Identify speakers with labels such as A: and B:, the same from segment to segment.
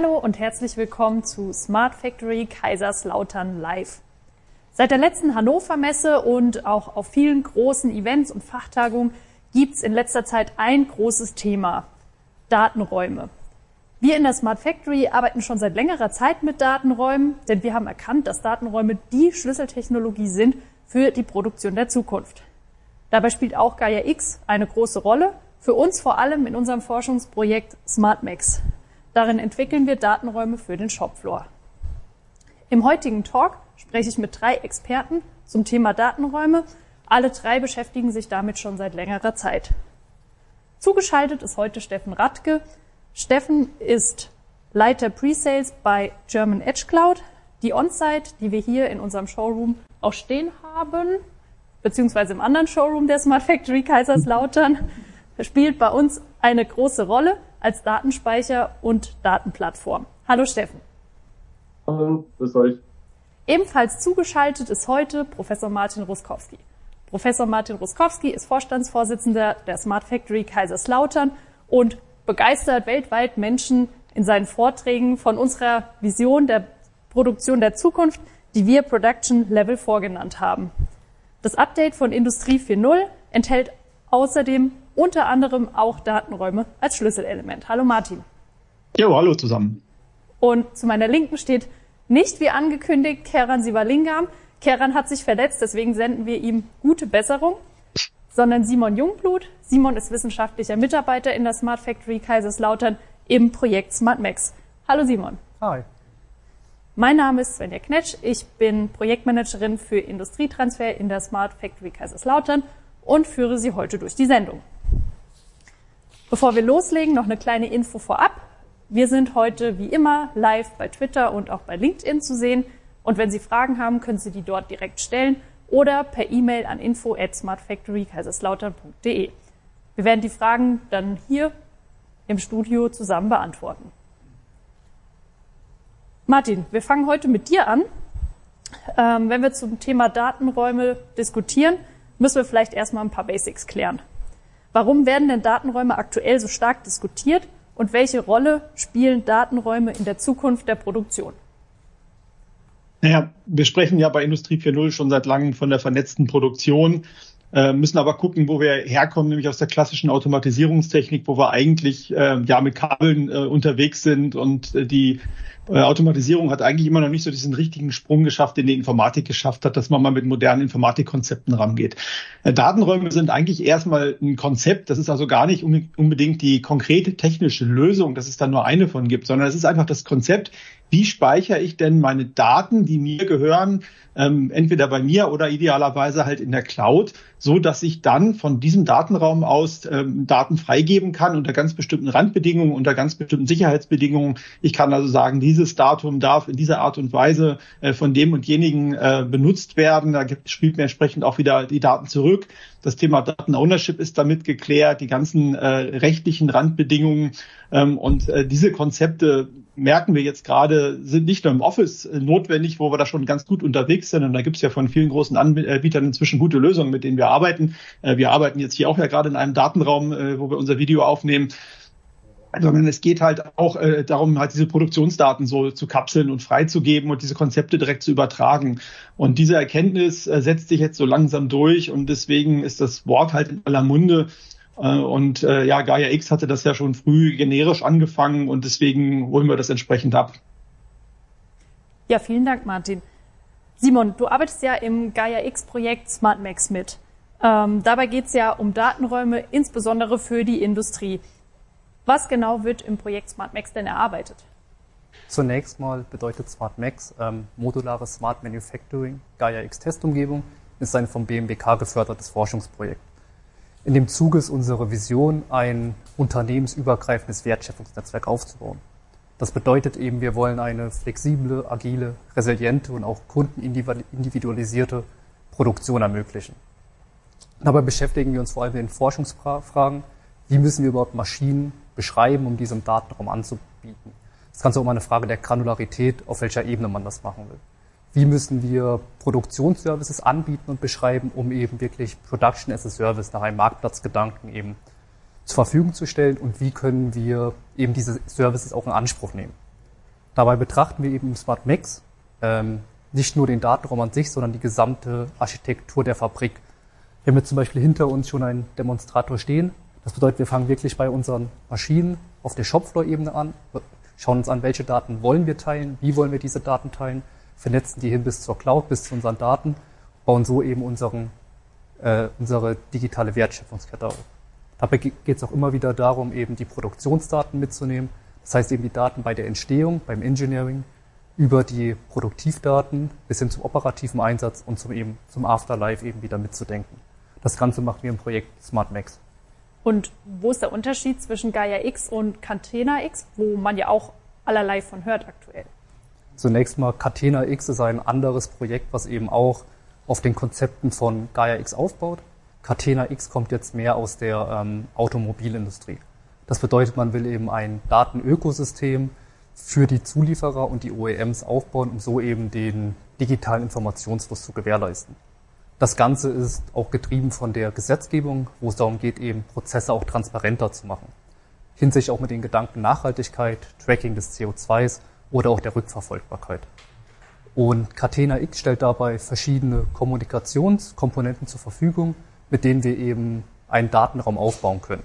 A: Hallo und herzlich willkommen zu Smart Factory Kaiserslautern Live. Seit der letzten Hannover Messe und auch auf vielen großen Events und Fachtagungen gibt es in letzter Zeit ein großes Thema, Datenräume. Wir in der Smart Factory arbeiten schon seit längerer Zeit mit Datenräumen, denn wir haben erkannt, dass Datenräume die Schlüsseltechnologie sind für die Produktion der Zukunft. Dabei spielt auch Gaia X eine große Rolle, für uns vor allem in unserem Forschungsprojekt SmartMax. Darin entwickeln wir Datenräume für den Shopfloor. Im heutigen Talk spreche ich mit drei Experten zum Thema Datenräume. Alle drei beschäftigen sich damit schon seit längerer Zeit. Zugeschaltet ist heute Steffen Radke. Steffen ist Leiter Presales bei German Edge Cloud. Die On-Site, die wir hier in unserem Showroom auch stehen haben, beziehungsweise im anderen Showroom der Smart Factory Kaiserslautern, spielt bei uns eine große Rolle als Datenspeicher und Datenplattform. Hallo Steffen.
B: Hallo, grüß euch.
A: Ebenfalls zugeschaltet ist heute Professor Martin Ruskowski. Professor Martin Ruskowski ist Vorstandsvorsitzender der Smart Factory Kaiserslautern und begeistert weltweit Menschen in seinen Vorträgen von unserer Vision der Produktion der Zukunft, die wir Production Level vorgenannt haben. Das Update von Industrie 4.0 enthält außerdem unter anderem auch Datenräume als Schlüsselelement. Hallo Martin.
B: Ja, hallo zusammen.
A: Und zu meiner Linken steht nicht wie angekündigt Keran Sivalingam. Keran hat sich verletzt, deswegen senden wir ihm gute Besserung, sondern Simon Jungblut. Simon ist wissenschaftlicher Mitarbeiter in der Smart Factory Kaiserslautern im Projekt SmartMax. Hallo Simon.
C: Hi.
A: Mein Name ist Svenja Knetsch. Ich bin Projektmanagerin für Industrietransfer in der Smart Factory Kaiserslautern und führe Sie heute durch die Sendung. Bevor wir loslegen, noch eine kleine Info vorab. Wir sind heute wie immer live bei Twitter und auch bei LinkedIn zu sehen. Und wenn Sie Fragen haben, können Sie die dort direkt stellen oder per E-Mail an info at smartfactorykaiserslautern.de. Wir werden die Fragen dann hier im Studio zusammen beantworten. Martin, wir fangen heute mit dir an. Ähm, wenn wir zum Thema Datenräume diskutieren, müssen wir vielleicht erstmal ein paar Basics klären. Warum werden denn Datenräume aktuell so stark diskutiert und welche Rolle spielen Datenräume in der Zukunft der Produktion?
B: Naja, wir sprechen ja bei Industrie 4.0 schon seit langem von der vernetzten Produktion, äh, müssen aber gucken, wo wir herkommen, nämlich aus der klassischen Automatisierungstechnik, wo wir eigentlich äh, ja mit Kabeln äh, unterwegs sind und äh, die äh, Automatisierung hat eigentlich immer noch nicht so diesen richtigen Sprung geschafft, den die Informatik geschafft hat, dass man mal mit modernen Informatikkonzepten rangeht. Äh, Datenräume sind eigentlich erstmal ein Konzept, das ist also gar nicht unbedingt die konkrete technische Lösung, dass es da nur eine von gibt, sondern es ist einfach das Konzept, wie speichere ich denn meine Daten, die mir gehören, ähm, entweder bei mir oder idealerweise halt in der Cloud, so dass ich dann von diesem Datenraum aus ähm, Daten freigeben kann unter ganz bestimmten Randbedingungen, unter ganz bestimmten Sicherheitsbedingungen. Ich kann also sagen, dieses Datum darf in dieser Art und Weise äh, von dem und jenigen äh, benutzt werden. Da gibt, spielt mir entsprechend auch wieder die Daten zurück. Das Thema Datenownership ist damit geklärt, die ganzen äh, rechtlichen Randbedingungen ähm, und äh, diese Konzepte merken wir jetzt gerade, sind nicht nur im Office äh, notwendig, wo wir da schon ganz gut unterwegs sind. Und da gibt es ja von vielen großen Anbietern inzwischen gute Lösungen, mit denen wir arbeiten. Äh, wir arbeiten jetzt hier auch ja gerade in einem Datenraum, äh, wo wir unser Video aufnehmen sondern es geht halt auch darum, halt diese Produktionsdaten so zu kapseln und freizugeben und diese Konzepte direkt zu übertragen. Und diese Erkenntnis setzt sich jetzt so langsam durch und deswegen ist das Wort halt in aller Munde. Äh, und äh, ja, Gaia X hatte das ja schon früh generisch angefangen und deswegen holen wir das entsprechend ab.
A: Ja, vielen Dank, Martin. Simon, du arbeitest ja im Gaia X-Projekt SmartMax mit. Ähm, dabei geht es ja um Datenräume, insbesondere für die Industrie. Was genau wird im Projekt SmartMax denn erarbeitet?
C: Zunächst mal bedeutet SmartMax ähm, modulares Smart Manufacturing. Gaia X Testumgebung ist ein vom BMWK gefördertes Forschungsprojekt. In dem Zuge ist unsere Vision, ein unternehmensübergreifendes Wertschöpfungsnetzwerk aufzubauen. Das bedeutet eben, wir wollen eine flexible, agile, resiliente und auch kundenindividualisierte Produktion ermöglichen. Dabei beschäftigen wir uns vor allem mit den Forschungsfragen, wie müssen wir überhaupt Maschinen beschreiben, um diesem Datenraum anzubieten. Das ist ganz auch immer eine Frage der Granularität, auf welcher Ebene man das machen will wie müssen wir Produktionsservices anbieten und beschreiben, um eben wirklich Production as a Service nach einem Marktplatzgedanken eben zur Verfügung zu stellen und wie können wir eben diese Services auch in Anspruch nehmen. Dabei betrachten wir eben im Smart Max ähm, nicht nur den Datenraum an sich, sondern die gesamte Architektur der Fabrik. Wir haben jetzt zum Beispiel hinter uns schon einen Demonstrator stehen. Das bedeutet, wir fangen wirklich bei unseren Maschinen auf der Shopfloor-Ebene an, schauen uns an, welche Daten wollen wir teilen, wie wollen wir diese Daten teilen, vernetzen die hin bis zur Cloud, bis zu unseren Daten, bauen so eben unseren, äh, unsere digitale Wertschöpfungskette auf. Dabei geht es auch immer wieder darum, eben die Produktionsdaten mitzunehmen, das heißt eben die Daten bei der Entstehung, beim Engineering, über die Produktivdaten bis hin zum operativen Einsatz und zum eben zum Afterlife eben wieder mitzudenken. Das Ganze machen wir im Projekt SmartMax.
A: Und wo ist der Unterschied zwischen Gaia X und Catena X, wo man ja auch allerlei von hört aktuell?
C: Zunächst mal Catena X ist ein anderes Projekt, was eben auch auf den Konzepten von Gaia X aufbaut. Catena X kommt jetzt mehr aus der ähm, Automobilindustrie. Das bedeutet, man will eben ein Datenökosystem für die Zulieferer und die OEMs aufbauen, um so eben den digitalen Informationsfluss zu gewährleisten. Das Ganze ist auch getrieben von der Gesetzgebung, wo es darum geht, eben Prozesse auch transparenter zu machen. Hinsichtlich auch mit den Gedanken Nachhaltigkeit, Tracking des CO2s oder auch der Rückverfolgbarkeit. Und Catena X stellt dabei verschiedene Kommunikationskomponenten zur Verfügung, mit denen wir eben einen Datenraum aufbauen können.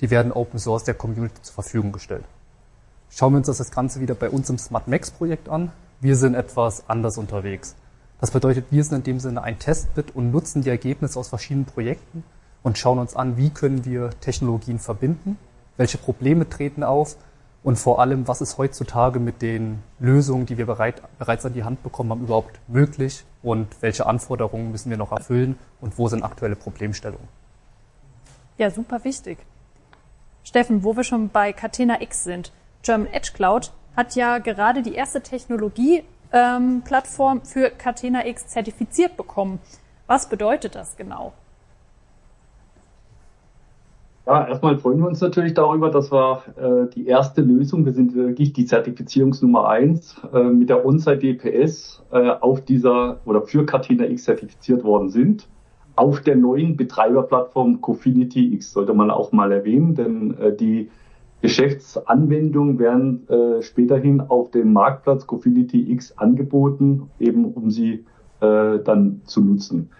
C: Die werden Open Source der Community zur Verfügung gestellt. Schauen wir uns das Ganze wieder bei uns im Smart Max Projekt an. Wir sind etwas anders unterwegs. Das bedeutet, wir sind in dem Sinne ein Testbit und nutzen die Ergebnisse aus verschiedenen Projekten und schauen uns an, wie können wir Technologien verbinden, welche Probleme treten auf und vor allem, was ist heutzutage mit den Lösungen, die wir bereit, bereits an die Hand bekommen haben, überhaupt möglich und welche Anforderungen müssen wir noch erfüllen und wo sind aktuelle Problemstellungen.
A: Ja, super wichtig. Steffen, wo wir schon bei Catena X sind. German Edge Cloud hat ja gerade die erste Technologie-Plattform ähm, für Catena X zertifiziert bekommen. Was bedeutet das genau?
D: Ja, erstmal freuen wir uns natürlich darüber, dass wir äh, die erste Lösung, wir sind wirklich die Zertifizierungsnummer eins äh, mit der OnSite DPS äh, auf dieser oder für Catena X zertifiziert worden sind. Auf der neuen Betreiberplattform Cofinity X sollte man auch mal erwähnen, denn äh, die Geschäftsanwendungen werden äh, späterhin auf dem Marktplatz Cofinity X angeboten, eben um sie äh, dann zu nutzen.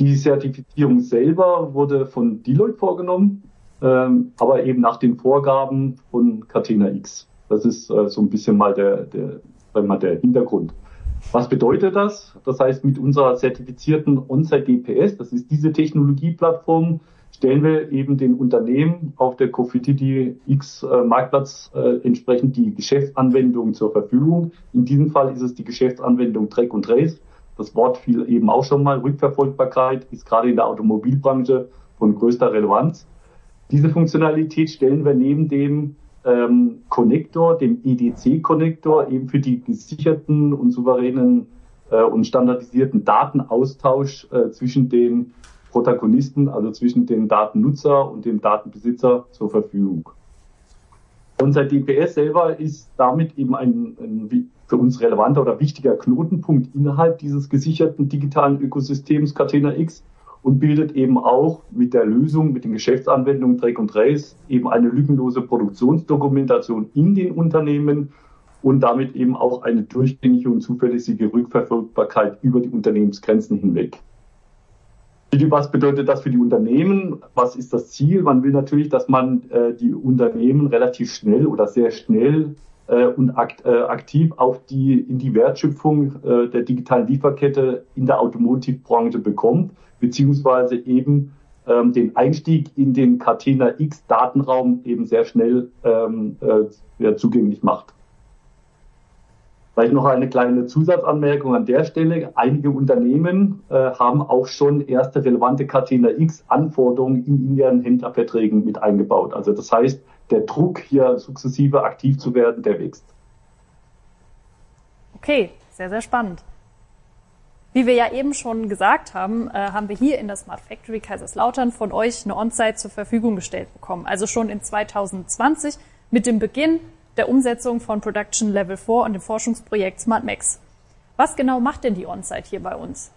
D: Die Zertifizierung selber wurde von Deloitte vorgenommen, ähm, aber eben nach den Vorgaben von Catena X. Das ist äh, so ein bisschen mal der, der, mal der Hintergrund. Was bedeutet das? Das heißt, mit unserer zertifizierten On-Site DPS, das ist diese Technologieplattform, stellen wir eben den Unternehmen auf der Cofidity X äh, Marktplatz äh, entsprechend die Geschäftsanwendung zur Verfügung. In diesem Fall ist es die Geschäftsanwendung Track und Trace. Das Wort fiel eben auch schon mal. Rückverfolgbarkeit ist gerade in der Automobilbranche von größter Relevanz. Diese Funktionalität stellen wir neben dem ähm, Connector, dem EDC-Connector, eben für die gesicherten und souveränen äh, und standardisierten Datenaustausch äh, zwischen den Protagonisten, also zwischen dem Datennutzer und dem Datenbesitzer zur Verfügung. Unser DPS selber ist damit eben ein, ein für uns relevanter oder wichtiger Knotenpunkt innerhalb dieses gesicherten digitalen Ökosystems Catena X und bildet eben auch mit der Lösung, mit den Geschäftsanwendungen Track und Trace eben eine lückenlose Produktionsdokumentation in den Unternehmen und damit eben auch eine durchgängige und zuverlässige Rückverfolgbarkeit über die Unternehmensgrenzen hinweg. Was bedeutet das für die Unternehmen? Was ist das Ziel? Man will natürlich, dass man äh, die Unternehmen relativ schnell oder sehr schnell äh, und akt, äh, aktiv auf die, in die Wertschöpfung äh, der digitalen Lieferkette in der Automotivbranche bekommt, beziehungsweise eben ähm, den Einstieg in den Catena X Datenraum eben sehr schnell ähm, äh, zugänglich macht. Vielleicht noch eine kleine Zusatzanmerkung an der Stelle. Einige Unternehmen äh, haben auch schon erste relevante Catena X Anforderungen in ihren Händlerverträgen mit eingebaut. Also das heißt, der Druck hier sukzessive aktiv zu werden, der wächst.
A: Okay, sehr, sehr spannend. Wie wir ja eben schon gesagt haben, äh, haben wir hier in der Smart Factory Kaiserslautern von euch eine On-Site zur Verfügung gestellt bekommen. Also schon in 2020 mit dem Beginn der Umsetzung von Production Level 4 und dem Forschungsprojekt SmartMax. Was genau macht denn die On-Site hier bei uns?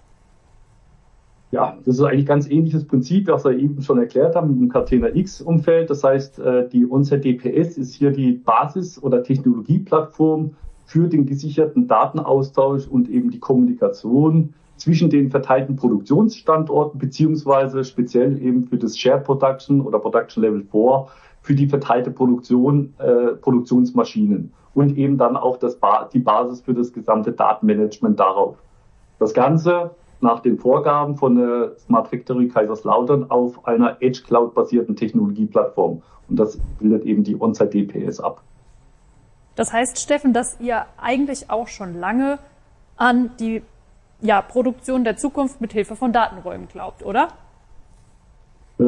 D: Ja, das ist eigentlich ganz ähnliches Prinzip, was wir eben schon erklärt haben im Catena X-Umfeld. Das heißt, äh, die On-Site DPS ist hier die Basis- oder Technologieplattform für den gesicherten Datenaustausch und eben die Kommunikation zwischen den verteilten Produktionsstandorten beziehungsweise speziell eben für das Shared Production oder Production Level 4 für die verteilte Produktion, äh, Produktionsmaschinen und eben dann auch das ba die Basis für das gesamte Datenmanagement darauf. Das Ganze nach den Vorgaben von der Smart Factory Kaiserslautern auf einer Edge Cloud basierten Technologieplattform. Und das bildet eben die On-Site DPS ab.
A: Das heißt, Steffen, dass ihr eigentlich auch schon lange an die ja, Produktion der Zukunft mit Hilfe von Datenräumen glaubt, oder?
D: Äh,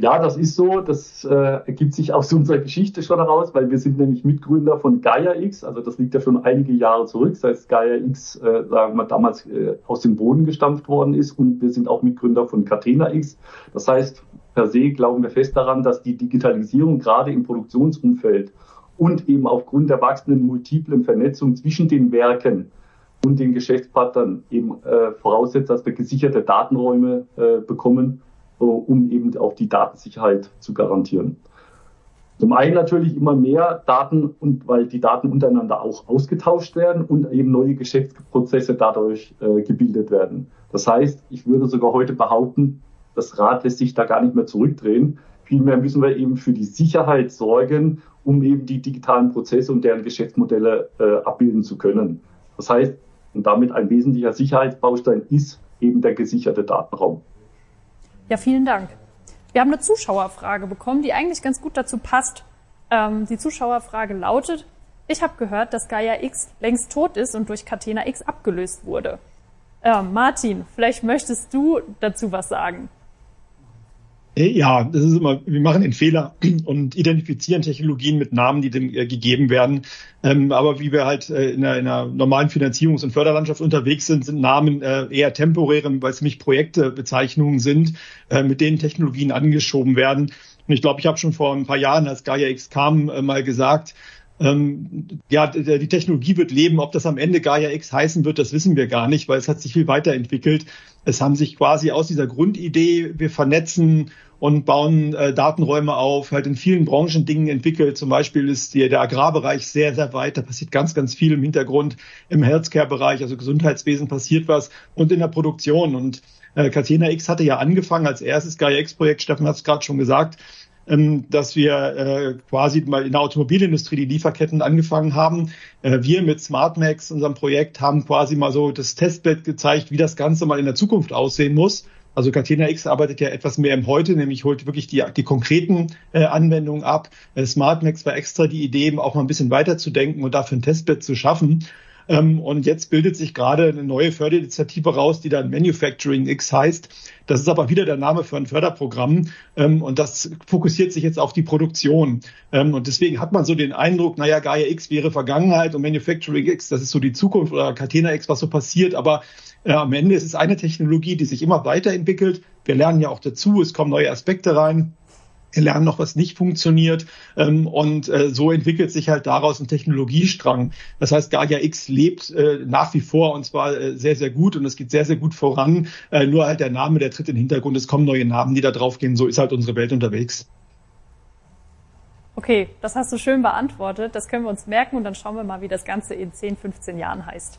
D: ja, das ist so. Das äh, ergibt sich aus unserer Geschichte schon heraus, weil wir sind nämlich Mitgründer von Gaia X. Also das liegt ja schon einige Jahre zurück, seit Gaia X, äh, sagen wir, damals äh, aus dem Boden gestampft worden ist. Und wir sind auch Mitgründer von Catena X. Das heißt, per se glauben wir fest daran, dass die Digitalisierung gerade im Produktionsumfeld und eben aufgrund der wachsenden multiplen Vernetzung zwischen den Werken und den Geschäftspartnern eben äh, voraussetzt, dass wir gesicherte Datenräume äh, bekommen äh, um eben auch die Datensicherheit zu garantieren. Zum einen natürlich immer mehr Daten und weil die Daten untereinander auch ausgetauscht werden und eben neue Geschäftsprozesse dadurch äh, gebildet werden. Das heißt, ich würde sogar heute behaupten, das Rad lässt sich da gar nicht mehr zurückdrehen. Vielmehr müssen wir eben für die Sicherheit sorgen, um eben die digitalen Prozesse und deren Geschäftsmodelle äh, abbilden zu können. Das heißt, und damit ein wesentlicher Sicherheitsbaustein ist eben der gesicherte Datenraum.
A: Ja, vielen Dank. Wir haben eine Zuschauerfrage bekommen, die eigentlich ganz gut dazu passt. Ähm, die Zuschauerfrage lautet, ich habe gehört, dass Gaia X längst tot ist und durch Catena X abgelöst wurde. Äh, Martin, vielleicht möchtest du dazu was sagen.
B: Äh, ja, das ist immer, wir machen den Fehler und identifizieren Technologien mit Namen, die dem äh, gegeben werden. Ähm, aber wie wir halt äh, in, einer, in, einer, normalen Finanzierungs- und Förderlandschaft unterwegs sind, sind Namen eher temporäre, weil es nämlich Projektebezeichnungen sind, mit denen Technologien angeschoben werden. Und ich glaube, ich habe schon vor ein paar Jahren, als Gaia X kam, mal gesagt, ähm, ja, die Technologie wird leben. Ob das am Ende Gaia X heißen wird, das wissen wir gar nicht, weil es hat sich viel weiterentwickelt. Es haben sich quasi aus dieser Grundidee, wir vernetzen und bauen äh, Datenräume auf, halt in vielen Branchen Dingen entwickelt. Zum Beispiel ist die, der Agrarbereich sehr, sehr weit. Da passiert ganz, ganz viel im Hintergrund. Im Healthcare-Bereich, also Gesundheitswesen passiert was und in der Produktion. Und äh, Catena X hatte ja angefangen als erstes Gaia X-Projekt, Steffen hat es gerade schon gesagt, dass wir äh, quasi mal in der Automobilindustrie die Lieferketten angefangen haben. Äh, wir mit SmartMax, unserem Projekt, haben quasi mal so das Testbett gezeigt, wie das Ganze mal in der Zukunft aussehen muss. Also Catena X arbeitet ja etwas mehr im Heute, nämlich holt wirklich die, die konkreten äh, Anwendungen ab. Äh, SmartMax war extra die Idee, eben auch mal ein bisschen weiterzudenken und dafür ein Testbed zu schaffen. Ähm, und jetzt bildet sich gerade eine neue Förderinitiative raus, die dann Manufacturing X heißt. Das ist aber wieder der Name für ein Förderprogramm ähm, und das fokussiert sich jetzt auf die Produktion. Ähm, und deswegen hat man so den Eindruck, naja, Gaia X wäre Vergangenheit und Manufacturing X, das ist so die Zukunft oder Catena X, was so passiert. Aber äh, am Ende ist es eine Technologie, die sich immer weiterentwickelt. Wir lernen ja auch dazu, es kommen neue Aspekte rein. Lernen noch, was nicht funktioniert. Ähm, und äh, so entwickelt sich halt daraus ein Technologiestrang. Das heißt, Gaia X lebt äh, nach wie vor und zwar äh, sehr, sehr gut und es geht sehr, sehr gut voran. Äh, nur halt der Name, der tritt in den Hintergrund. Es kommen neue Namen, die da draufgehen. So ist halt unsere Welt unterwegs.
A: Okay, das hast du schön beantwortet. Das können wir uns merken und dann schauen wir mal, wie das Ganze in 10, 15 Jahren heißt.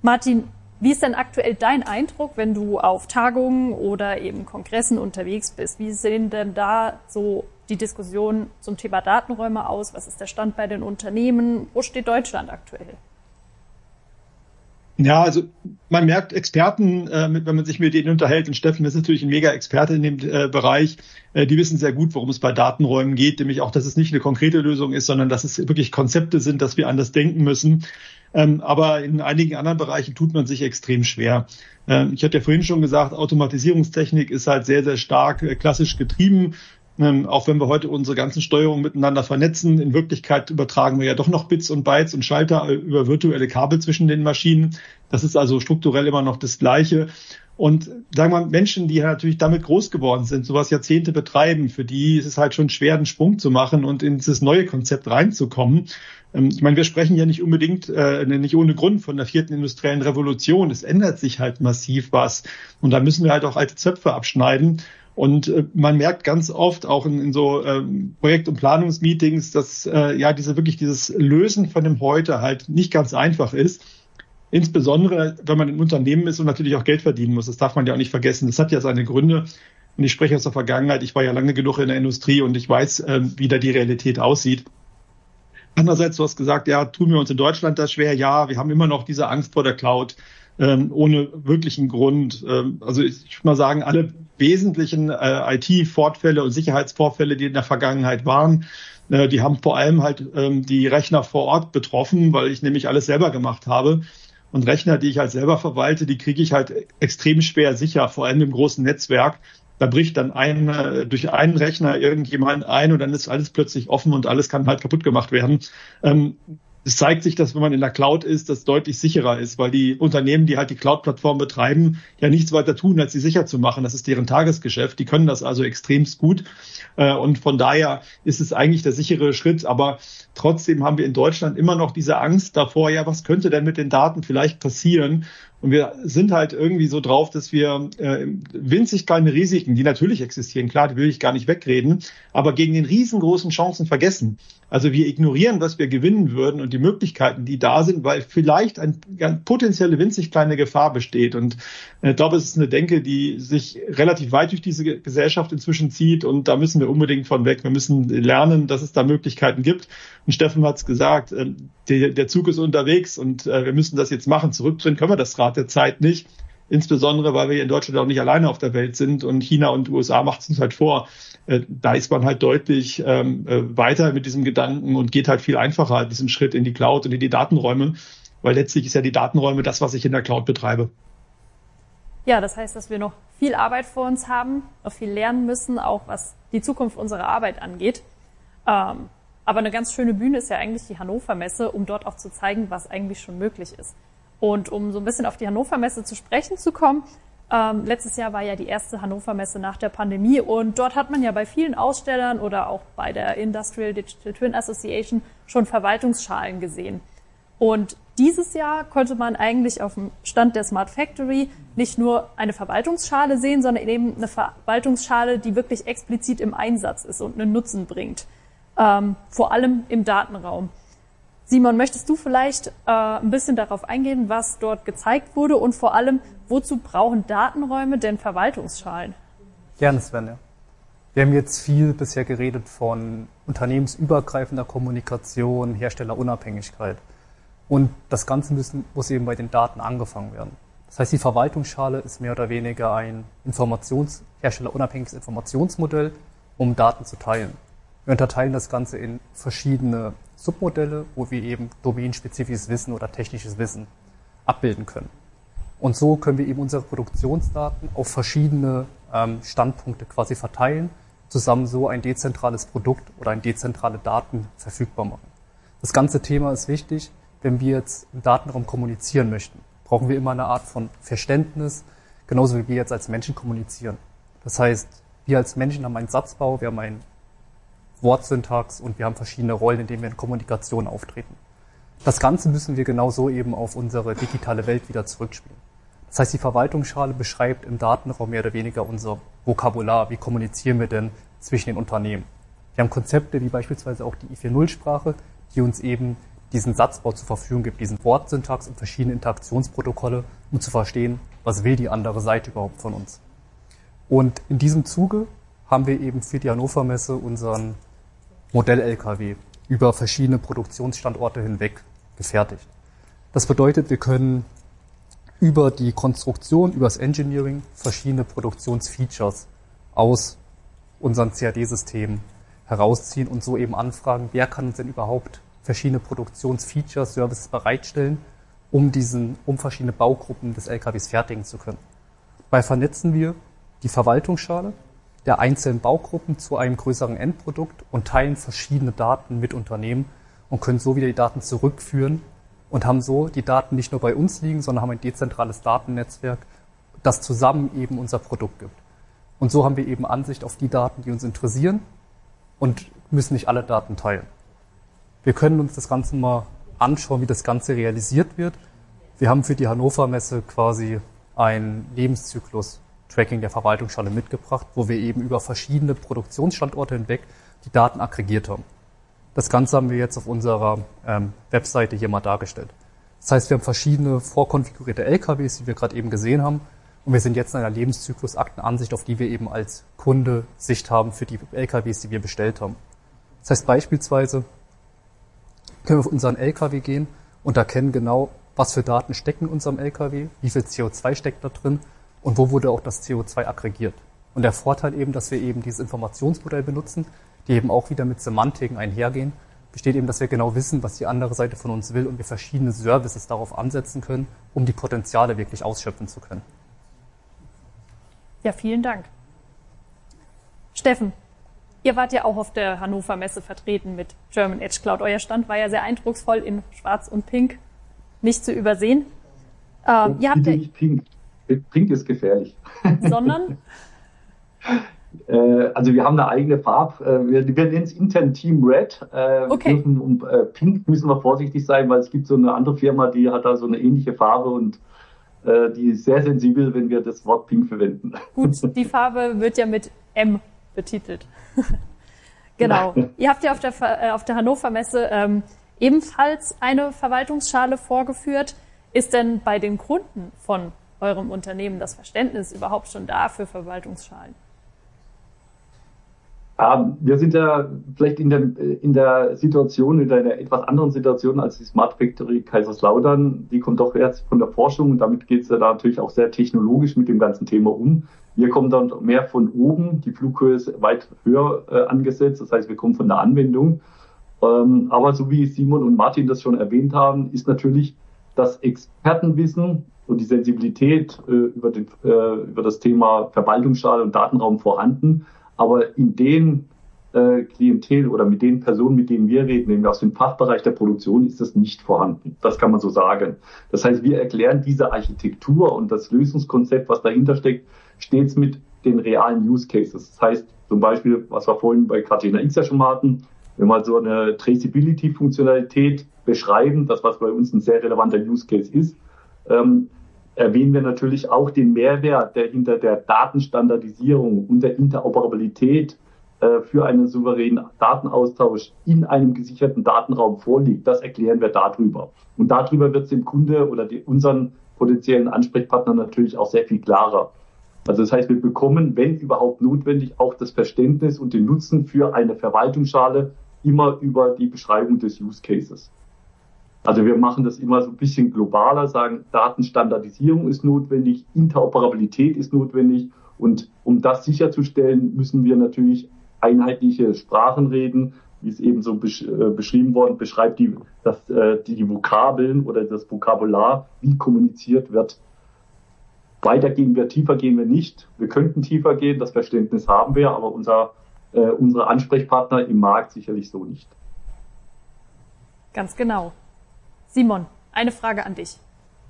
A: Martin, wie ist denn aktuell dein Eindruck, wenn du auf Tagungen oder eben Kongressen unterwegs bist? Wie sehen denn da so die Diskussionen zum Thema Datenräume aus? Was ist der Stand bei den Unternehmen? Wo steht Deutschland aktuell?
B: Ja, also man merkt Experten, äh, wenn man sich mit denen unterhält, und Steffen ist natürlich ein mega Experte in dem äh, Bereich, äh, die wissen sehr gut, worum es bei Datenräumen geht, nämlich auch, dass es nicht eine konkrete Lösung ist, sondern dass es wirklich Konzepte sind, dass wir anders denken müssen. Ähm, aber in einigen anderen Bereichen tut man sich extrem schwer. Ähm, ich hatte ja vorhin schon gesagt, Automatisierungstechnik ist halt sehr, sehr stark äh, klassisch getrieben. Ähm, auch wenn wir heute unsere ganzen Steuerungen miteinander vernetzen, in Wirklichkeit übertragen wir ja doch noch Bits und Bytes und Schalter äh, über virtuelle Kabel zwischen den Maschinen. Das ist also strukturell immer noch das Gleiche. Und sagen wir mal, Menschen, die natürlich damit groß geworden sind, sowas Jahrzehnte betreiben, für die ist es halt schon schwer, einen Sprung zu machen und in dieses neue Konzept reinzukommen. Ähm, ich meine, wir sprechen ja nicht unbedingt, äh, nicht ohne Grund von der vierten industriellen Revolution. Es ändert sich halt massiv was. Und da müssen wir halt auch alte Zöpfe abschneiden. Und äh, man merkt ganz oft auch in, in so ähm, Projekt- und Planungsmeetings, dass äh, ja diese wirklich dieses Lösen von dem Heute halt nicht ganz einfach ist. Insbesondere, wenn man im Unternehmen ist und natürlich auch Geld verdienen muss. Das darf man ja auch nicht vergessen. Das hat ja seine Gründe. Und ich spreche aus der Vergangenheit. Ich war ja lange genug in der Industrie und ich weiß, äh, wie da die Realität aussieht. Andererseits, du hast gesagt, ja, tun wir uns in Deutschland das schwer? Ja, wir haben immer noch diese Angst vor der Cloud ähm, ohne wirklichen Grund. Ähm, also ich, würde mal sagen, alle wesentlichen äh, IT-Fortfälle und Sicherheitsvorfälle, die in der Vergangenheit waren, äh, die haben vor allem halt ähm, die Rechner vor Ort betroffen, weil ich nämlich alles selber gemacht habe. Und Rechner, die ich halt selber verwalte, die kriege ich halt extrem schwer sicher, vor allem im großen Netzwerk. Da bricht dann ein, durch einen Rechner irgendjemand ein und dann ist alles plötzlich offen und alles kann halt kaputt gemacht werden. Ähm, es zeigt sich, dass wenn man in der Cloud ist, das deutlich sicherer ist, weil die Unternehmen, die halt die Cloud-Plattform betreiben, ja nichts weiter tun, als sie sicher zu machen. Das ist deren Tagesgeschäft. Die können das also extremst gut. Äh, und von daher ist es eigentlich der sichere Schritt. Aber trotzdem haben wir in Deutschland immer noch diese Angst davor, ja, was könnte denn mit den Daten vielleicht passieren? Und wir sind halt irgendwie so drauf, dass wir äh, winzig kleine Risiken, die natürlich existieren, klar, die will ich gar nicht wegreden, aber gegen den riesengroßen Chancen vergessen. Also wir ignorieren, was wir gewinnen würden und die Möglichkeiten, die da sind, weil vielleicht eine potenzielle winzig kleine Gefahr besteht. Und äh, ich glaube, es ist eine Denke, die sich relativ weit durch diese Gesellschaft inzwischen zieht und da müssen wir unbedingt von weg. Wir müssen lernen, dass es da Möglichkeiten gibt. Und Steffen hat es gesagt, äh, der, der Zug ist unterwegs und äh, wir müssen das jetzt machen. Zurückdrehen können wir das Rad der Zeit nicht. Insbesondere, weil wir in Deutschland auch nicht alleine auf der Welt sind und China und USA macht es uns halt vor. Äh, da ist man halt deutlich ähm, äh, weiter mit diesem Gedanken und geht halt viel einfacher diesen Schritt in die Cloud und in die Datenräume, weil letztlich ist ja die Datenräume das, was ich in der Cloud betreibe.
A: Ja, das heißt, dass wir noch viel Arbeit vor uns haben, noch viel lernen müssen, auch was die Zukunft unserer Arbeit angeht. Ähm, aber eine ganz schöne Bühne ist ja eigentlich die Hannover Messe, um dort auch zu zeigen, was eigentlich schon möglich ist. Und um so ein bisschen auf die Hannover Messe zu sprechen zu kommen, ähm, letztes Jahr war ja die erste Hannover Messe nach der Pandemie und dort hat man ja bei vielen Ausstellern oder auch bei der Industrial Digital Twin Association schon Verwaltungsschalen gesehen. Und dieses Jahr konnte man eigentlich auf dem Stand der Smart Factory nicht nur eine Verwaltungsschale sehen, sondern eben eine Verwaltungsschale, die wirklich explizit im Einsatz ist und einen Nutzen bringt. Ähm, vor allem im Datenraum. Simon, möchtest du vielleicht äh, ein bisschen darauf eingehen, was dort gezeigt wurde und vor allem, wozu brauchen Datenräume denn Verwaltungsschalen?
C: Gerne, Sven. Ja. Wir haben jetzt viel bisher geredet von unternehmensübergreifender Kommunikation, Herstellerunabhängigkeit. Und das Ganze müssen, muss eben bei den Daten angefangen werden. Das heißt, die Verwaltungsschale ist mehr oder weniger ein Informations herstellerunabhängiges Informationsmodell, um Daten zu teilen. Wir unterteilen das Ganze in verschiedene Submodelle, wo wir eben domänenspezifisches Wissen oder technisches Wissen abbilden können. Und so können wir eben unsere Produktionsdaten auf verschiedene ähm, Standpunkte quasi verteilen, zusammen so ein dezentrales Produkt oder ein dezentrale Daten verfügbar machen. Das ganze Thema ist wichtig, wenn wir jetzt im Datenraum kommunizieren möchten. Brauchen wir immer eine Art von Verständnis, genauso wie wir jetzt als Menschen kommunizieren. Das heißt, wir als Menschen haben einen Satzbau, wir haben einen Wortsyntax und wir haben verschiedene Rollen, in denen wir in Kommunikation auftreten. Das Ganze müssen wir genauso eben auf unsere digitale Welt wieder zurückspielen. Das heißt, die Verwaltungsschale beschreibt im Datenraum mehr oder weniger unser Vokabular. Wie kommunizieren wir denn zwischen den Unternehmen? Wir haben Konzepte wie beispielsweise auch die I40-Sprache, die uns eben diesen Satzbau zur Verfügung gibt, diesen Wortsyntax und verschiedene Interaktionsprotokolle, um zu verstehen, was will die andere Seite überhaupt von uns. Und in diesem Zuge haben wir eben für die Hannover Messe unseren Modell-LKW über verschiedene Produktionsstandorte hinweg gefertigt. Das bedeutet, wir können über die Konstruktion, über das Engineering verschiedene Produktionsfeatures aus unseren CAD-Systemen herausziehen und so eben anfragen, wer kann uns denn überhaupt verschiedene Produktionsfeatures, Services bereitstellen, um diesen, um verschiedene Baugruppen des LKWs fertigen zu können. Dabei vernetzen wir die Verwaltungsschale der einzelnen Baugruppen zu einem größeren Endprodukt und teilen verschiedene Daten mit Unternehmen und können so wieder die Daten zurückführen und haben so die Daten nicht nur bei uns liegen, sondern haben ein dezentrales Datennetzwerk, das zusammen eben unser Produkt gibt. Und so haben wir eben Ansicht auf die Daten, die uns interessieren und müssen nicht alle Daten teilen. Wir können uns das Ganze mal anschauen, wie das Ganze realisiert wird. Wir haben für die Hannover Messe quasi einen Lebenszyklus Tracking der Verwaltungsschale mitgebracht, wo wir eben über verschiedene Produktionsstandorte hinweg die Daten aggregiert haben. Das Ganze haben wir jetzt auf unserer ähm, Webseite hier mal dargestellt. Das heißt, wir haben verschiedene vorkonfigurierte LKWs, die wir gerade eben gesehen haben. Und wir sind jetzt in einer Lebenszyklusaktenansicht, auf die wir eben als Kunde Sicht haben für die LKWs, die wir bestellt haben. Das heißt beispielsweise können wir auf unseren LKW gehen und erkennen genau, was für Daten stecken in unserem LKW, wie viel CO2 steckt da drin und wo wurde auch das CO2 aggregiert. Und der Vorteil eben, dass wir eben dieses Informationsmodell benutzen, die eben auch wieder mit Semantiken einhergehen, besteht eben, dass wir genau wissen, was die andere Seite von uns will und wir verschiedene Services darauf ansetzen können, um die Potenziale wirklich ausschöpfen zu können.
A: Ja, vielen Dank. Steffen, ihr wart ja auch auf der Hannover Messe vertreten mit German Edge Cloud. Euer Stand war ja sehr eindrucksvoll in Schwarz und Pink, nicht zu übersehen.
D: Ähm, ihr habt ja, Pink. Pink ist gefährlich.
A: Sondern?
D: Äh, also wir haben eine eigene Farbe, äh, wir, wir nennen es intern Team Red.
A: Äh, okay.
D: Dürfen, äh, Pink müssen wir vorsichtig sein, weil es gibt so eine andere Firma, die hat da so eine ähnliche Farbe und äh, die ist sehr sensibel, wenn wir das Wort Pink verwenden.
A: Gut, die Farbe wird ja mit M betitelt. genau. Ihr habt ja auf der, äh, auf der Hannover Messe ähm, ebenfalls eine Verwaltungsschale vorgeführt. Ist denn bei den Kunden von eurem Unternehmen das Verständnis überhaupt schon da für Verwaltungsschalen?
D: Ähm, wir sind ja vielleicht in der, in der Situation, in einer etwas anderen Situation als die Smart Factory Kaiserslautern. Die kommt doch erst von der Forschung und damit geht es ja da natürlich auch sehr technologisch mit dem ganzen Thema um. Wir kommen dann mehr von oben, die Flughöhe ist weit höher äh, angesetzt, das heißt, wir kommen von der Anwendung. Ähm, aber so wie Simon und Martin das schon erwähnt haben, ist natürlich das Expertenwissen und die Sensibilität äh, über, den, äh, über das Thema Verwaltungsschale und Datenraum vorhanden. Aber in den äh, Klientel oder mit den Personen, mit denen wir reden, nämlich aus dem Fachbereich der Produktion, ist das nicht vorhanden. Das kann man so sagen. Das heißt, wir erklären diese Architektur und das Lösungskonzept, was dahinter steckt, stets mit den realen Use Cases. Das heißt, zum Beispiel, was wir vorhin bei Catena X ja schon hatten, wenn wir so eine Traceability-Funktionalität beschreiben, das was bei uns ein sehr relevanter Use Case ist, ähm, erwähnen wir natürlich auch den Mehrwert, der hinter der Datenstandardisierung und der Interoperabilität äh, für einen souveränen Datenaustausch in einem gesicherten Datenraum vorliegt. Das erklären wir darüber. Und darüber wird es dem Kunde oder die, unseren potenziellen Ansprechpartnern natürlich auch sehr viel klarer. Also das heißt, wir bekommen, wenn überhaupt notwendig, auch das Verständnis und den Nutzen für eine Verwaltungsschale immer über die Beschreibung des Use Cases. Also wir machen das immer so ein bisschen globaler, sagen, Datenstandardisierung ist notwendig, Interoperabilität ist notwendig und um das sicherzustellen, müssen wir natürlich einheitliche Sprachen reden, wie es eben so besch äh, beschrieben worden, beschreibt die, dass, äh, die Vokabeln oder das Vokabular, wie kommuniziert wird. Weiter gehen wir, tiefer gehen wir nicht. Wir könnten tiefer gehen, das Verständnis haben wir, aber unser, äh, unsere Ansprechpartner im Markt sicherlich so nicht.
A: Ganz genau. Simon, eine Frage an dich.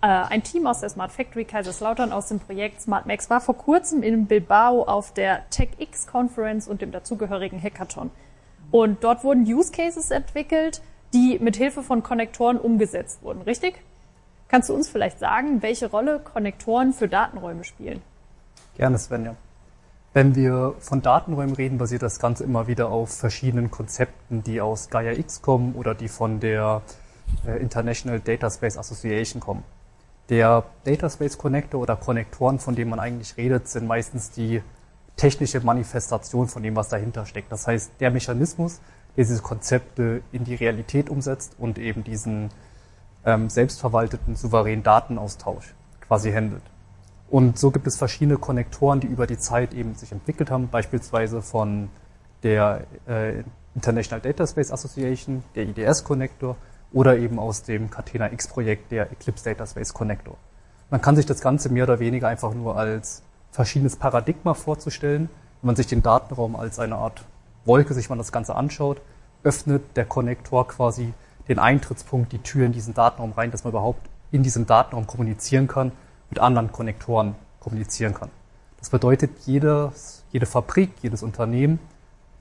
A: Äh, ein Team aus der Smart Factory Kaiserslautern aus dem Projekt SmartMax war vor kurzem in Bilbao auf der TechX Conference und dem dazugehörigen Hackathon. Und dort wurden Use Cases entwickelt, die mit Hilfe von Konnektoren umgesetzt wurden, richtig? Kannst du uns vielleicht sagen, welche Rolle Konnektoren für Datenräume spielen?
C: Gerne, Svenja. Wenn wir von Datenräumen reden, basiert das Ganze immer wieder auf verschiedenen Konzepten, die aus Gaia X kommen oder die von der International Data Space Association kommen. Der Data Space Connector oder Konnektoren, von denen man eigentlich redet, sind meistens die technische Manifestation von dem, was dahinter steckt. Das heißt, der Mechanismus, der diese Konzepte in die Realität umsetzt und eben diesen ähm, selbstverwalteten, souveränen Datenaustausch quasi handelt. Und so gibt es verschiedene Konnektoren, die über die Zeit eben sich entwickelt haben, beispielsweise von der äh, International Data Space Association, der IDS-Connector oder eben aus dem Catena X-Projekt der Eclipse Data Space Connector. Man kann sich das Ganze mehr oder weniger einfach nur als verschiedenes Paradigma vorzustellen. Wenn man sich den Datenraum als eine Art Wolke, sich man das Ganze anschaut, öffnet der Konnektor quasi den Eintrittspunkt, die Tür in diesen Datenraum rein, dass man überhaupt in diesem Datenraum kommunizieren kann, mit anderen Konnektoren kommunizieren kann. Das bedeutet, jedes, jede Fabrik, jedes Unternehmen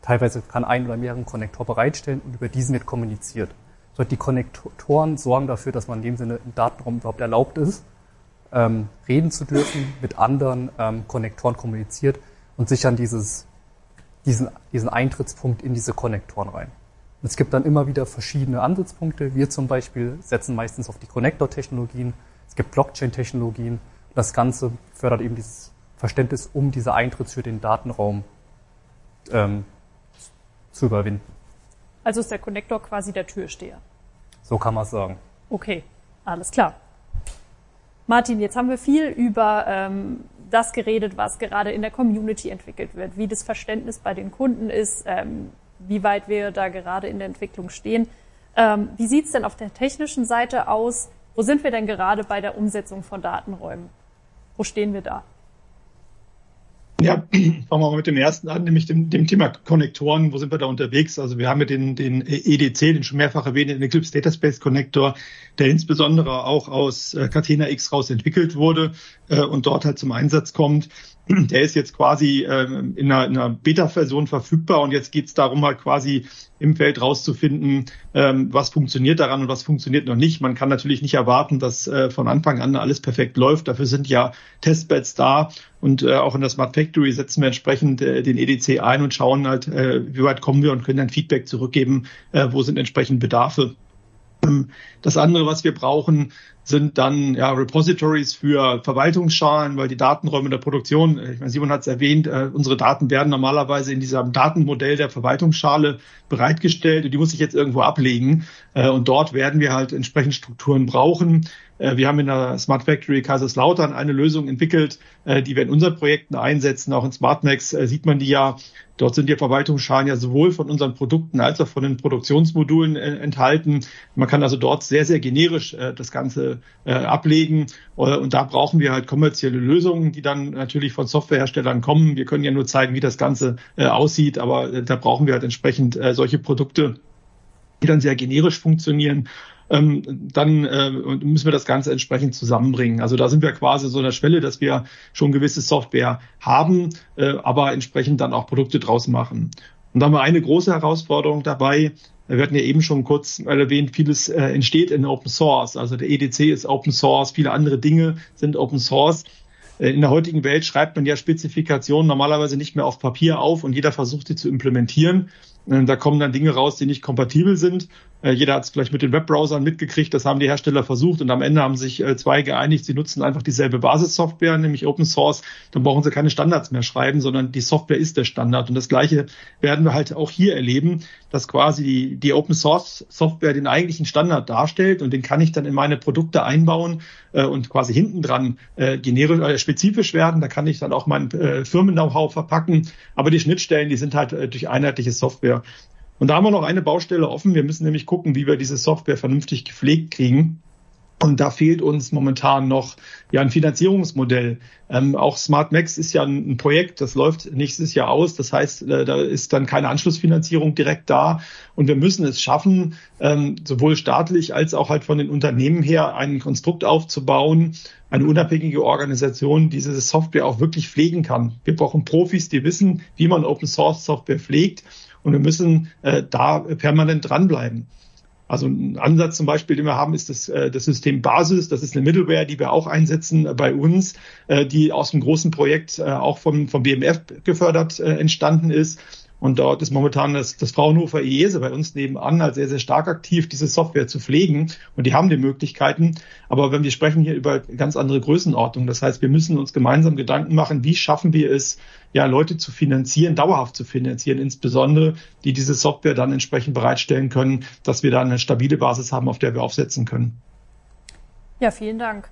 C: teilweise kann ein oder mehreren Konnektor bereitstellen und über diesen wird kommuniziert. Die Konnektoren sorgen dafür, dass man in dem Sinne im Datenraum überhaupt erlaubt ist ähm, reden zu dürfen, mit anderen ähm, Konnektoren kommuniziert und sichern dieses, diesen, diesen Eintrittspunkt in diese Konnektoren rein. Und es gibt dann immer wieder verschiedene Ansatzpunkte. Wir zum Beispiel setzen meistens auf die Connector-Technologien. Es gibt Blockchain-Technologien. Das Ganze fördert eben dieses Verständnis, um diese Eintrittstür, den Datenraum ähm, zu überwinden.
A: Also ist der Connector quasi der Türsteher.
C: So kann man es sagen.
A: Okay, alles klar. Martin, jetzt haben wir viel über ähm, das geredet, was gerade in der Community entwickelt wird, wie das Verständnis bei den Kunden ist, ähm, wie weit wir da gerade in der Entwicklung stehen. Ähm, wie sieht's denn auf der technischen Seite aus? Wo sind wir denn gerade bei der Umsetzung von Datenräumen? Wo stehen wir da?
B: Ja, fangen wir mal mit dem ersten an, nämlich dem, dem Thema Konnektoren. Wo sind wir da unterwegs? Also wir haben ja den, den EDC, den schon mehrfach erwähnten Eclipse Data Space Connector, der insbesondere auch aus äh, Catena X raus entwickelt wurde äh, und dort halt zum Einsatz kommt. Der ist jetzt quasi äh, in einer, in einer Beta-Version verfügbar und jetzt geht es darum, halt quasi im Feld rauszufinden, ähm, was funktioniert daran und was funktioniert noch nicht. Man kann natürlich nicht erwarten, dass äh, von Anfang an alles perfekt läuft. Dafür sind ja Testbeds da und äh, auch in der Smart Factory setzen wir entsprechend äh, den EDC ein und schauen halt, äh, wie weit kommen wir und können dann Feedback zurückgeben, äh, wo sind entsprechend Bedarfe. Ähm, das andere, was wir brauchen, sind dann ja, Repositories für Verwaltungsschalen, weil die Datenräume der Produktion, äh, ich meine, Simon hat es erwähnt, äh, unsere Daten werden normalerweise in diesem Datenmodell der Verwaltungsschale bereitgestellt und die muss ich jetzt irgendwo ablegen. Äh, und dort werden wir halt entsprechend Strukturen brauchen. Äh, wir haben in der Smart Factory Kaiserslautern eine Lösung entwickelt, äh, die wir in unseren Projekten einsetzen. Auch in SmartMax äh, sieht man die ja. Dort sind die Verwaltungsschalen ja sowohl von unseren Produkten als auch von den Produktionsmodulen enthalten. Man kann also dort sehr, sehr generisch das Ganze ablegen. Und da brauchen wir halt kommerzielle Lösungen, die dann natürlich von Softwareherstellern kommen. Wir können ja nur zeigen, wie das Ganze aussieht, aber da brauchen wir halt entsprechend solche Produkte, die dann sehr generisch funktionieren ähm, dann äh, müssen wir das Ganze entsprechend zusammenbringen. Also da sind wir quasi so an der Schwelle, dass wir schon gewisse Software haben, äh, aber entsprechend dann auch Produkte draus machen. Und da haben wir eine große Herausforderung dabei. Wir hatten ja eben schon kurz erwähnt, vieles äh, entsteht in Open Source. Also der EDC ist Open Source, viele andere Dinge sind Open Source. Äh, in der heutigen Welt schreibt man ja Spezifikationen normalerweise nicht mehr auf Papier auf und jeder versucht sie zu implementieren. Äh, da kommen dann Dinge raus, die nicht kompatibel sind. Äh, jeder hat es vielleicht mit den Webbrowsern mitgekriegt, das haben die Hersteller versucht und am Ende haben sich äh, zwei geeinigt, sie nutzen einfach dieselbe Basissoftware, nämlich Open Source. Dann brauchen sie keine Standards mehr schreiben, sondern die Software ist der Standard. Und das Gleiche werden wir halt auch hier erleben, dass quasi die, die Open Source Software den eigentlichen Standard darstellt und den kann ich dann in meine Produkte einbauen äh, und quasi hinten dran generisch, äh, spezifisch werden. Da kann ich dann auch mein Firmen-Know-how verpacken. Aber die Schnittstellen, die sind halt durch einheitliche Software und da haben wir noch eine Baustelle offen. Wir müssen nämlich gucken, wie wir diese Software vernünftig gepflegt kriegen. Und da fehlt uns momentan noch ja ein Finanzierungsmodell. Ähm, auch Smart Max ist ja ein, ein, Projekt, das läuft nächstes Jahr aus. Das heißt, äh, da ist dann keine Anschlussfinanzierung direkt da. Und wir müssen es schaffen, ähm, sowohl staatlich als auch halt von den Unternehmen her ein Konstrukt aufzubauen, eine unabhängige Organisation, die diese Software auch wirklich pflegen kann. Wir brauchen Profis, die wissen, wie man Open Source Software pflegt und wir müssen äh, da permanent dranbleiben. Also ein Ansatz zum Beispiel, den wir haben, ist das, äh, das System Basis. Das ist eine Middleware, die wir auch einsetzen bei uns, äh, die aus einem großen Projekt äh, auch vom, vom BMF gefördert äh, entstanden ist und dort ist momentan das, das Fraunhofer IESE bei uns nebenan halt sehr, sehr stark aktiv, diese Software zu pflegen. Und die haben die Möglichkeiten. Aber wenn wir sprechen hier über ganz andere Größenordnungen, das heißt, wir müssen uns gemeinsam Gedanken machen, wie schaffen wir es, ja, Leute zu finanzieren, dauerhaft zu finanzieren, insbesondere, die diese Software dann entsprechend bereitstellen können, dass wir da eine stabile Basis haben, auf der wir aufsetzen können.
A: Ja, vielen Dank.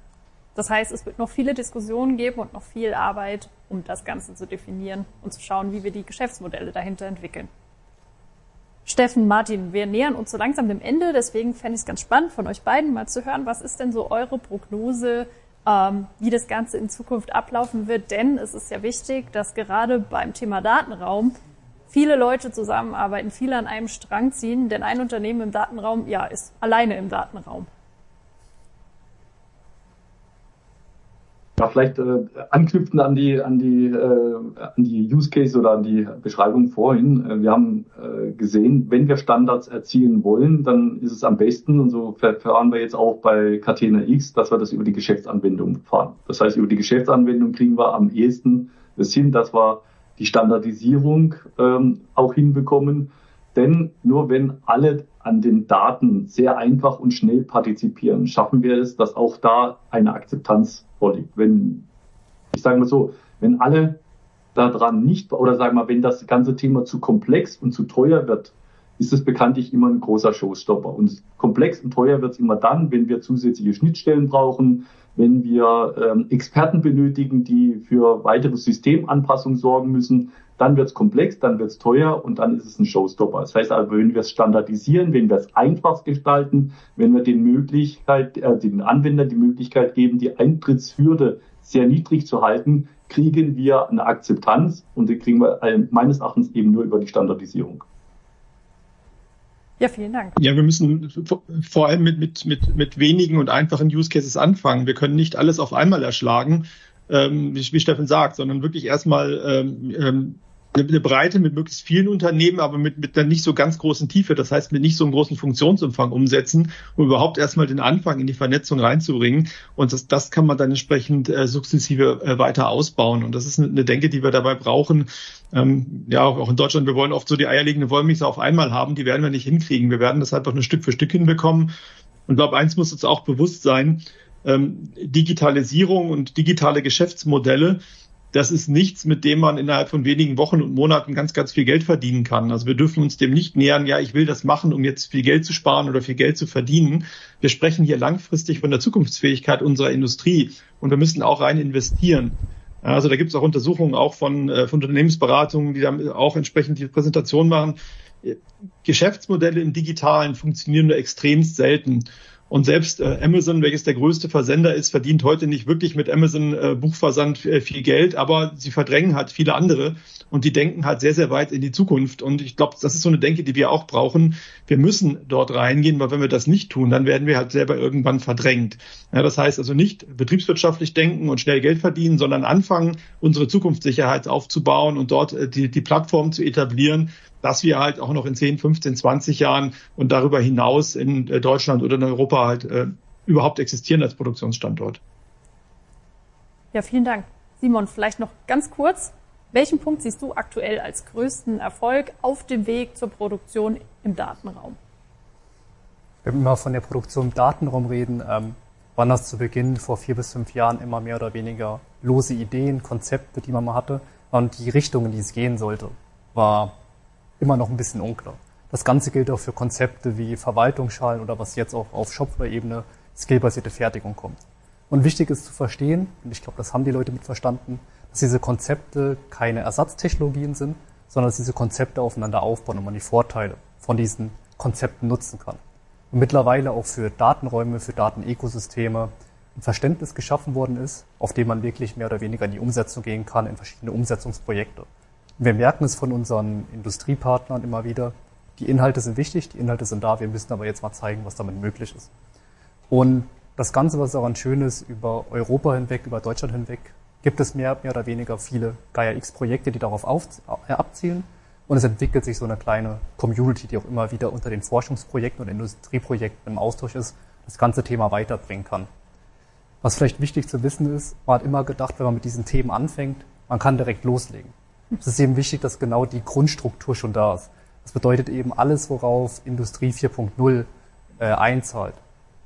A: Das heißt, es wird noch viele Diskussionen geben und noch viel Arbeit, um das Ganze zu definieren und zu schauen, wie wir die Geschäftsmodelle dahinter entwickeln. Steffen, Martin, wir nähern uns so langsam dem Ende, deswegen fände ich es ganz spannend, von euch beiden mal zu hören, was ist denn so eure Prognose, ähm, wie das Ganze in Zukunft ablaufen wird, denn es ist ja wichtig, dass gerade beim Thema Datenraum viele Leute zusammenarbeiten, viele an einem Strang ziehen, denn ein Unternehmen im Datenraum, ja, ist alleine im Datenraum.
D: Ja, vielleicht äh, anknüpfen an die an die äh, an die Use Case oder an die Beschreibung vorhin. Äh, wir haben äh, gesehen, wenn wir Standards erzielen wollen, dann ist es am besten und so verfahren wir jetzt auch bei Catena X, dass wir das über die Geschäftsanwendung fahren. Das heißt, über die Geschäftsanwendung kriegen wir am ehesten das hin, dass wir die Standardisierung ähm, auch hinbekommen. Denn nur wenn alle an den Daten sehr einfach und schnell partizipieren, schaffen wir es, dass auch da eine Akzeptanz vorliegt. Wenn, ich sage mal so, wenn alle daran nicht, oder sagen wir mal, wenn das ganze Thema zu komplex und zu teuer wird, ist es bekanntlich immer ein großer Showstopper. Und komplex und teuer wird es immer dann, wenn wir zusätzliche Schnittstellen brauchen, wenn wir ähm, Experten benötigen, die für weitere Systemanpassungen sorgen müssen, dann wird es komplex, dann wird es teuer und dann ist es ein Showstopper. Das heißt also, wenn wir es standardisieren, wenn wir es einfach gestalten, wenn wir den Möglichkeit, äh, den Anwendern die Möglichkeit geben, die Eintrittshürde sehr niedrig zu halten, kriegen wir eine Akzeptanz und die kriegen wir äh, meines Erachtens eben nur über die Standardisierung.
A: Ja, vielen Dank.
B: Ja, wir müssen vor allem mit, mit, mit, mit wenigen und einfachen Use Cases anfangen. Wir können nicht alles auf einmal erschlagen, ähm, wie, wie Steffen sagt, sondern wirklich erstmal ähm, ähm, eine Breite mit möglichst vielen Unternehmen, aber mit, mit einer nicht so ganz großen Tiefe, das heißt mit nicht so einem großen Funktionsumfang umsetzen, um überhaupt erstmal den Anfang in die Vernetzung reinzubringen. Und das, das kann man dann entsprechend äh, sukzessive äh, weiter ausbauen. Und das ist eine, Denke, die wir dabei brauchen. Ähm, ja, auch in Deutschland, wir wollen oft so die eierlegende Wollmilchsau auf einmal haben, die werden wir nicht hinkriegen. Wir werden das einfach nur Stück für Stück hinbekommen. Und glaube, eins muss uns auch bewusst sein, ähm, Digitalisierung und digitale Geschäftsmodelle, das ist nichts, mit dem man innerhalb von wenigen Wochen und Monaten ganz, ganz viel Geld verdienen kann. Also wir dürfen uns dem nicht nähern, ja, ich will das machen, um jetzt viel Geld zu sparen oder viel Geld zu verdienen. Wir sprechen hier langfristig von der Zukunftsfähigkeit unserer Industrie und wir müssen auch rein investieren. Also da gibt es auch Untersuchungen auch von, äh, von Unternehmensberatungen, die dann auch entsprechend die Präsentation machen. Geschäftsmodelle im Digitalen funktionieren nur extremst selten. Und selbst äh, Amazon, welches der größte Versender ist, verdient heute nicht wirklich mit Amazon äh, Buchversand äh, viel Geld, aber sie verdrängen halt viele andere und die denken halt sehr, sehr weit in die Zukunft. Und ich glaube, das ist so eine Denke, die wir auch brauchen. Wir müssen dort reingehen, weil wenn wir das nicht tun, dann werden wir halt selber irgendwann verdrängt. Ja, das heißt also nicht betriebswirtschaftlich denken und schnell Geld verdienen, sondern anfangen, unsere Zukunftssicherheit aufzubauen und dort äh, die, die Plattform zu etablieren, dass wir halt auch noch in 10, 15, 20 Jahren und darüber hinaus in äh, Deutschland oder in Europa halt äh, überhaupt existieren als Produktionsstandort.
A: Ja, vielen Dank. Simon, vielleicht noch ganz kurz. Welchen Punkt siehst du aktuell als größten Erfolg auf dem Weg zur Produktion im Datenraum?
C: Wenn wir mal von der Produktion im Datenraum reden, ähm, waren das zu Beginn vor vier bis fünf Jahren immer mehr oder weniger lose Ideen, Konzepte, die man mal hatte. Und die Richtung, in die es gehen sollte, war immer noch ein bisschen unklar. Das Ganze gilt auch für Konzepte wie Verwaltungsschalen oder was jetzt auch auf Shopware-Ebene skillbasierte Fertigung kommt. Und wichtig ist zu verstehen, und ich glaube, das haben die Leute mit verstanden, dass diese Konzepte keine Ersatztechnologien sind, sondern dass diese Konzepte aufeinander aufbauen und man die Vorteile von diesen Konzepten nutzen kann. Und mittlerweile auch für Datenräume, für Datenökosysteme ein Verständnis geschaffen worden ist, auf dem man wirklich mehr oder weniger in die Umsetzung gehen kann, in verschiedene Umsetzungsprojekte. Wir merken es von unseren Industriepartnern immer wieder. Die Inhalte sind wichtig, die Inhalte sind da. Wir müssen aber jetzt mal zeigen, was damit möglich ist. Und das Ganze, was daran schön ist, über Europa hinweg, über Deutschland hinweg, gibt es mehr, mehr oder weniger viele Gaia-X-Projekte, die darauf auf, äh, abzielen. Und es entwickelt sich so eine kleine Community, die auch immer wieder unter den Forschungsprojekten und Industrieprojekten im Austausch ist, das ganze Thema weiterbringen kann. Was vielleicht wichtig zu wissen ist, man hat immer gedacht, wenn man mit diesen Themen anfängt, man kann direkt loslegen. Es ist eben wichtig, dass genau die Grundstruktur schon da ist. Das bedeutet eben alles, worauf Industrie 4.0 äh, einzahlt,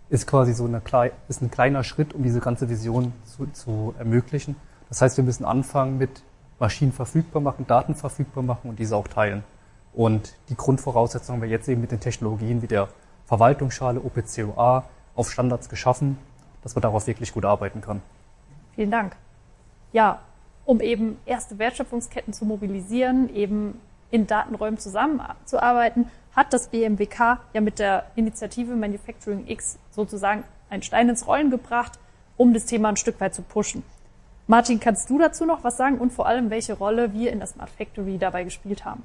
C: ist quasi so eine, ist ein kleiner Schritt, um diese ganze Vision zu, zu ermöglichen. Das heißt, wir müssen anfangen mit Maschinen verfügbar machen, Daten verfügbar machen und diese auch teilen. Und die Grundvoraussetzungen haben wir jetzt eben mit den Technologien wie der Verwaltungsschale OPCOA auf Standards geschaffen, dass man darauf wirklich gut arbeiten kann.
A: Vielen Dank. Ja, um eben erste Wertschöpfungsketten zu mobilisieren, eben in Datenräumen zusammenzuarbeiten, hat das BMWK ja mit der Initiative Manufacturing X sozusagen einen Stein ins Rollen gebracht, um das Thema ein Stück weit zu pushen. Martin, kannst du dazu noch was sagen und vor allem, welche Rolle wir in der Smart Factory dabei gespielt haben?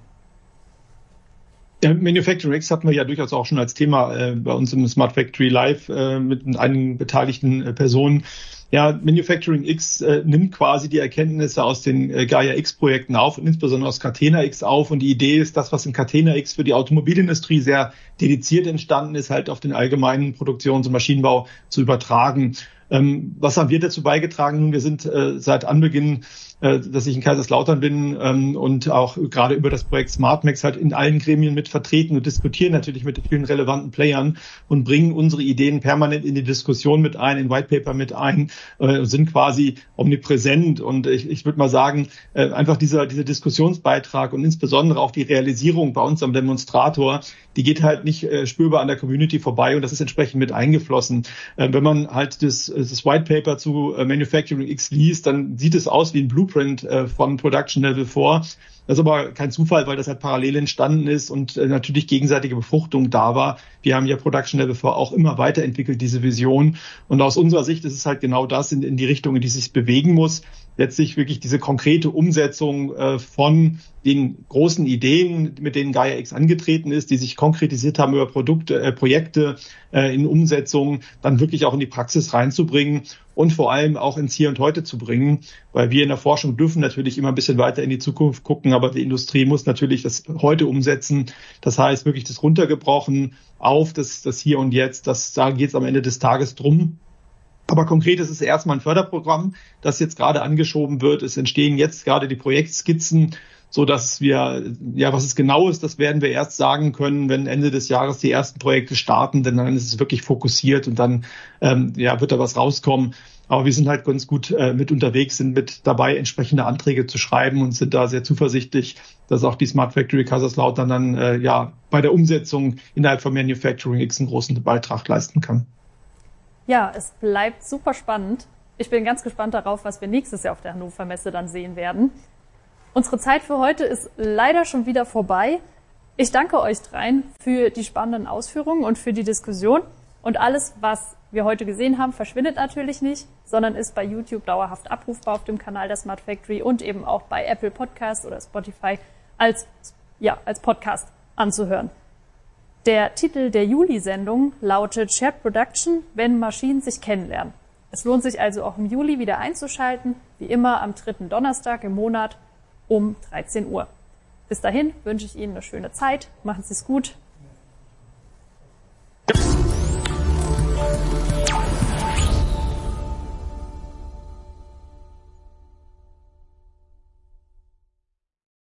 B: Ja, Manufacturing X hatten wir ja durchaus auch schon als Thema äh, bei uns im Smart Factory Live äh, mit einigen beteiligten äh, Personen Ja, Manufacturing X äh, nimmt quasi die Erkenntnisse aus den äh, Gaia X Projekten auf und insbesondere aus Catena X auf. Und die Idee ist, das, was in Catena X für die Automobilindustrie sehr dediziert entstanden ist, halt auf den allgemeinen Produktions- und Maschinenbau zu übertragen. Ähm, was haben wir dazu beigetragen? Nun, wir sind äh, seit Anbeginn dass ich in Kaiserslautern bin ähm, und auch gerade über das Projekt SmartMax halt in allen Gremien mit vertreten und diskutieren natürlich mit vielen relevanten Playern und bringen unsere Ideen permanent in die Diskussion mit ein, in White Paper mit ein, äh, sind quasi omnipräsent und ich, ich würde mal sagen, äh, einfach dieser, dieser Diskussionsbeitrag und insbesondere auch die Realisierung bei uns am Demonstrator, die geht halt nicht äh, spürbar an der Community vorbei und das ist entsprechend mit eingeflossen. Äh, wenn man halt das, das White Paper zu äh, Manufacturing X liest, dann sieht es aus wie ein Blueprint äh, von Production Level 4 das ist aber kein Zufall, weil das halt parallel entstanden ist und äh, natürlich gegenseitige Befruchtung da war. Wir haben ja Production Level 4 auch immer weiterentwickelt, diese Vision. Und aus unserer Sicht ist es halt genau das in, in die Richtung, in die sich bewegen muss. Letztlich wirklich diese konkrete Umsetzung äh, von den großen Ideen, mit denen Gaia X angetreten ist, die sich konkretisiert haben über Produkte, äh, Projekte äh, in Umsetzung, dann wirklich auch in die Praxis reinzubringen und vor allem auch ins Hier und Heute zu bringen, weil wir in der Forschung dürfen natürlich immer ein bisschen weiter in die Zukunft gucken, aber die Industrie muss natürlich das heute umsetzen. Das heißt wirklich das runtergebrochen auf das, das Hier und Jetzt. Das, da geht es am Ende des Tages drum. Aber konkret ist es erstmal ein Förderprogramm, das jetzt gerade angeschoben wird. Es entstehen jetzt gerade die Projektskizzen so dass wir, ja, was es genau ist, das werden wir erst sagen können, wenn Ende des Jahres die ersten Projekte starten, denn dann ist es wirklich fokussiert und dann, ähm, ja, wird da was rauskommen. Aber wir sind halt ganz gut äh, mit unterwegs, sind mit dabei, entsprechende Anträge zu schreiben und sind da sehr zuversichtlich, dass auch die Smart Factory Kaiserslautern dann äh, ja bei der Umsetzung innerhalb von Manufacturing X einen großen Beitrag leisten kann.
A: Ja, es bleibt super spannend. Ich bin ganz gespannt darauf, was wir nächstes Jahr auf der Hannover Messe dann sehen werden. Unsere Zeit für heute ist leider schon wieder vorbei. Ich danke euch dreien für die spannenden Ausführungen und für die Diskussion. Und alles, was wir heute gesehen haben, verschwindet natürlich nicht, sondern ist bei YouTube dauerhaft abrufbar auf dem Kanal der Smart Factory und eben auch bei Apple Podcast oder Spotify als, ja, als Podcast anzuhören. Der Titel der Juli-Sendung lautet Shared Production, wenn Maschinen sich kennenlernen. Es lohnt sich also auch im Juli wieder einzuschalten, wie immer am dritten Donnerstag im Monat um 13 Uhr. Bis dahin wünsche ich Ihnen eine schöne Zeit. Machen Sie es gut.